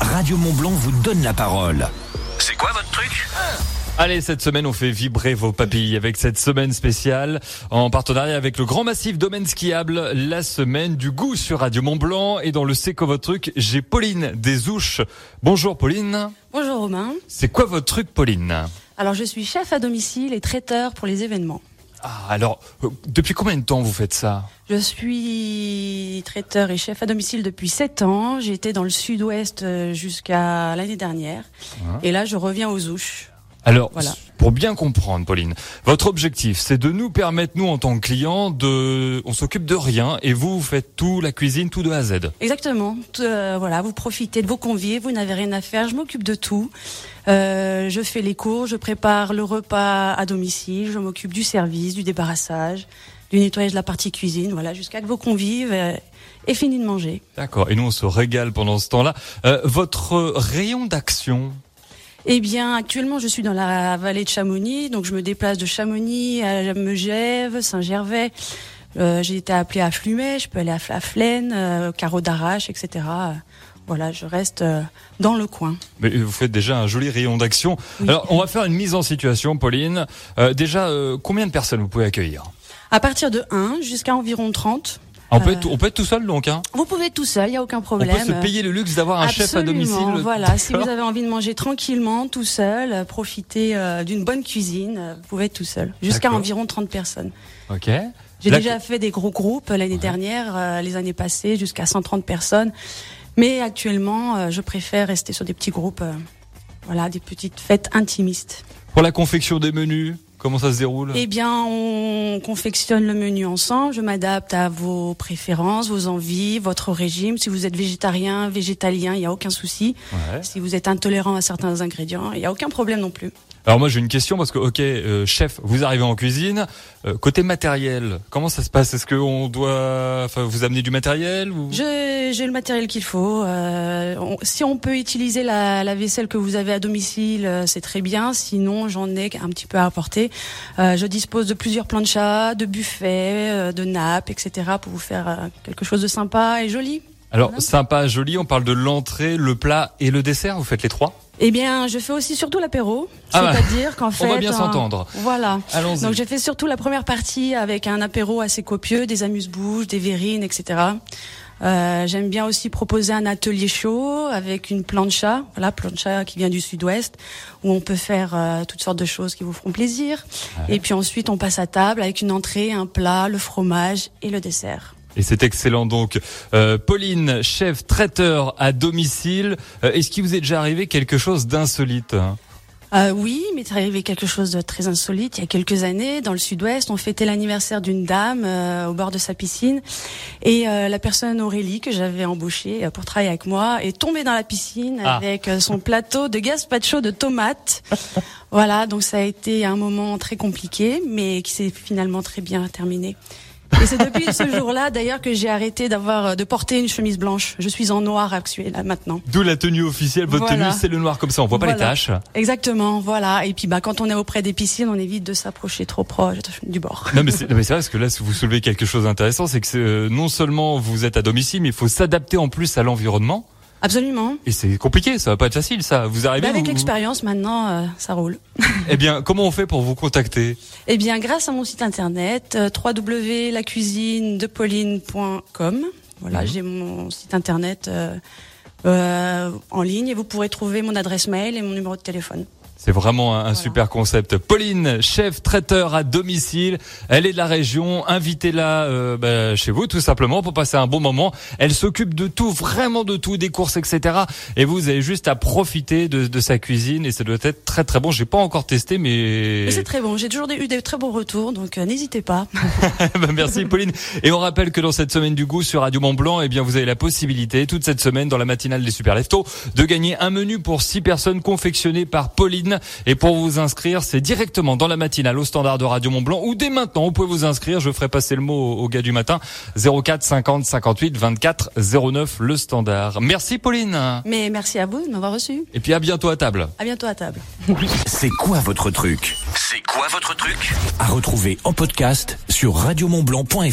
Radio Montblanc vous donne la parole. C'est quoi votre truc? Allez, cette semaine, on fait vibrer vos papilles avec cette semaine spéciale en partenariat avec le grand massif domaine skiable, la semaine du goût sur Radio Mont Blanc. Et dans le C'est quoi votre truc, j'ai Pauline Desouches. Bonjour Pauline. Bonjour Romain. C'est quoi votre truc Pauline? Alors je suis chef à domicile et traiteur pour les événements. Ah, alors, euh, depuis combien de temps vous faites ça? Je suis traiteur et chef à domicile depuis 7 ans. J'ai été dans le sud-ouest euh, jusqu'à l'année dernière. Et là, je reviens aux ouches. Alors, Voilà. Pour bien comprendre, Pauline, votre objectif, c'est de nous permettre, nous, en tant que clients, de, on s'occupe de rien et vous, vous faites tout, la cuisine, tout de A à Z. Exactement. Euh, voilà, vous profitez de vos convives, vous n'avez rien à faire. Je m'occupe de tout. Euh, je fais les cours, je prépare le repas à domicile, je m'occupe du service, du débarrassage, du nettoyage de la partie cuisine. Voilà, jusqu'à que vos convives euh, aient fini de manger. D'accord. Et nous, on se régale pendant ce temps-là. Euh, votre rayon d'action, Eh bien, actuellement, je suis dans la vallée de Chamonix, donc je me déplace de Chamonix à Megève, Saint-Gervais. Euh, j'ai été appelée à Flumet, je peux aller à Flaflaine, euh, Carreau d'Arrache, etc. Voilà, je reste euh, dans le coin. Mais vous faites déjà un joli rayon d'action. Alors, on va faire une mise en situation, Pauline. Euh, déjà, combien de personnes vous pouvez accueillir? À partir de 1 jusqu'à environ 30. On, peut Euh, être, on peut être tout seul, donc. Hein Vous pouvez être tout seul, il n'y a aucun on problème. peut se payer le luxe d'avoir un chef à Absolument, domicile. Voilà, si vous avez envie de manger tranquillement, tout seul, euh, profiter euh, d'une bonne cuisine, vous pouvez être tout seul. Jusqu'à environ 30 personnes. Ok. J'ai déjà fait des gros groupes l'année dernière, les années passées, jusqu'à 130 personnes. Mais actuellement, je préfère rester sur des petits groupes, voilà, des petites fêtes intimistes. Pour la confection des menus, comment ça se déroule? Eh bien, on confectionne le menu ensemble. Je m'adapte à vos préférences, vos envies, votre régime. Si vous êtes végétarien, végétalien, il n'y a aucun souci. Ouais. Si vous êtes intolérant à certains ingrédients, il n'y a aucun problème non plus. Alors moi j'ai une question parce que ok euh, chef vous arrivez en cuisine euh, côté matériel comment ça se passe? Est-ce que on doit enfin vous amener du matériel ou? J'ai le matériel qu'il faut. Euh, on- si on peut utiliser la, la vaisselle que vous avez à domicile, c'est très bien. Sinon, j'en ai un petit peu à apporter. Euh, je dispose de plusieurs planchas, de buffets, euh, de nappes, etc. pour vous faire euh, quelque chose de sympa et joli. alors Voilà. sympa joli on parle de l'entrée le plat et le dessert vous faites les trois? Eh bien, je fais aussi surtout l'apéro. Ah bah, C'est-à-dire qu'en fait... on va bien euh, s'entendre Voilà. allons-y Donc j'ai fait surtout la première partie avec un apéro assez copieux, des amuse-bouches, des verrines, etc. Euh, J'aime bien aussi proposer un atelier chaud avec une plancha, voilà plancha qui vient du sud-ouest, où on peut faire euh, toutes sortes de choses qui vous feront plaisir. Et puis ensuite on passe à table avec une entrée, un plat, le fromage et le dessert. et c'est excellent donc Euh, Pauline chef traiteur à domicile Euh, est-ce qu'il vous est déjà arrivé quelque chose d'insolite Euh, oui, mais c'est arrivé quelque chose de très insolite. Il y a quelques années, dans le sud-ouest, on fêtait l'anniversaire d'une dame euh, au bord de sa piscine. Et euh, la personne Aurélie, que j'avais embauchée euh, pour travailler avec moi, est tombée dans la piscine Ah. avec euh, son plateau de gazpacho de tomates. voilà, donc ça a été un moment très compliqué, mais qui s'est finalement très bien terminé. Et c'est depuis ce jour-là, d'ailleurs, que j'ai arrêté d'avoir euh, de porter une chemise blanche. Je suis en noir actuel là, maintenant. d'où la tenue officielle votre Voilà. tenue c'est le noir comme ça on voit pas les taches Exactement, voilà. Et puis bah quand on est auprès des piscines, on évite de s'approcher trop proche du bord. Non mais c'est vrai parce que là si vous soulevez quelque chose d'intéressant c'est que euh, non seulement vous êtes à domicile mais il faut s'adapter en plus à l'environnement Absolument. et c'est compliqué ça va pas être facile ça vous arrivez Mais avec vous- l'expérience maintenant, euh, ça roule. Eh bien comment on fait pour vous contacter? Eh bien, grâce à mon site internet euh, www.lacuisinedepauline.com. Voilà, Mhm. j'ai mon site internet euh, euh, en ligne et vous pourrez trouver mon adresse mail et mon numéro de téléphone. C'est vraiment un, super concept. Pauline, chef traiteur à domicile, elle est de la région, invitez-la euh, bah, chez vous tout simplement pour passer un bon moment. Elle s'occupe de tout, vraiment de tout, des courses, etc. Et vous avez juste à profiter de, de sa cuisine et ça doit être très très bon. J'ai pas encore testé, mais Mais c'est très bon. J'ai toujours eu des très bons retours, donc euh, n'hésitez pas. Bah, Merci Pauline. Et on rappelle que dans cette semaine du goût sur Radio Mont Blanc, eh bien vous avez la possibilité toute cette semaine dans la matinale des Super Leftos de gagner un menu pour six personnes confectionné par Pauline. Et pour vous inscrire, c'est directement dans la matinale au standard de Radio Mont Blanc ou dès maintenant vous pouvez vous inscrire. Je ferai passer le mot au, au gars du matin 04 50 58 24 09 le standard. Merci Pauline. Mais merci à vous de m'avoir reçu. Et puis à bientôt à table. À bientôt à table. C'est quoi votre truc? C'est quoi votre truc? À retrouver en podcast sur radiomontblanc.fr.